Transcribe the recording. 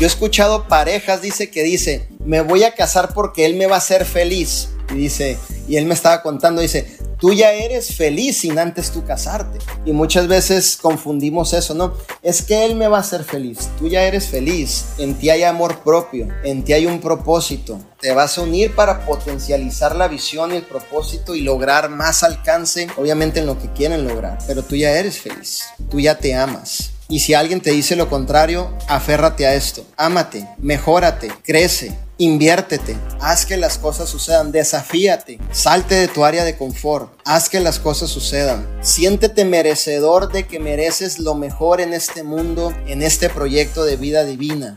Yo he escuchado parejas, dice, que dice, me voy a casar porque él me va a hacer feliz. Y dice, y él me estaba contando, dice, tú ya eres feliz sin antes tú casarte. Y muchas veces confundimos eso, ¿no? Es que Él me va a hacer feliz. Tú ya eres feliz. En ti hay amor propio. En ti hay un propósito. Te vas a unir para potencializar la visión y el propósito y lograr más alcance, obviamente en lo que quieren lograr. Pero tú ya eres feliz. Tú ya te amas. Y si alguien te dice lo contrario, aférrate a esto. Ámate, mejórate, crece, Inviértete, haz que las cosas sucedan, desafíate, salte de tu área de confort, haz que las cosas sucedan. Siéntete merecedor de que mereces lo mejor en este mundo, en este proyecto de vida divina.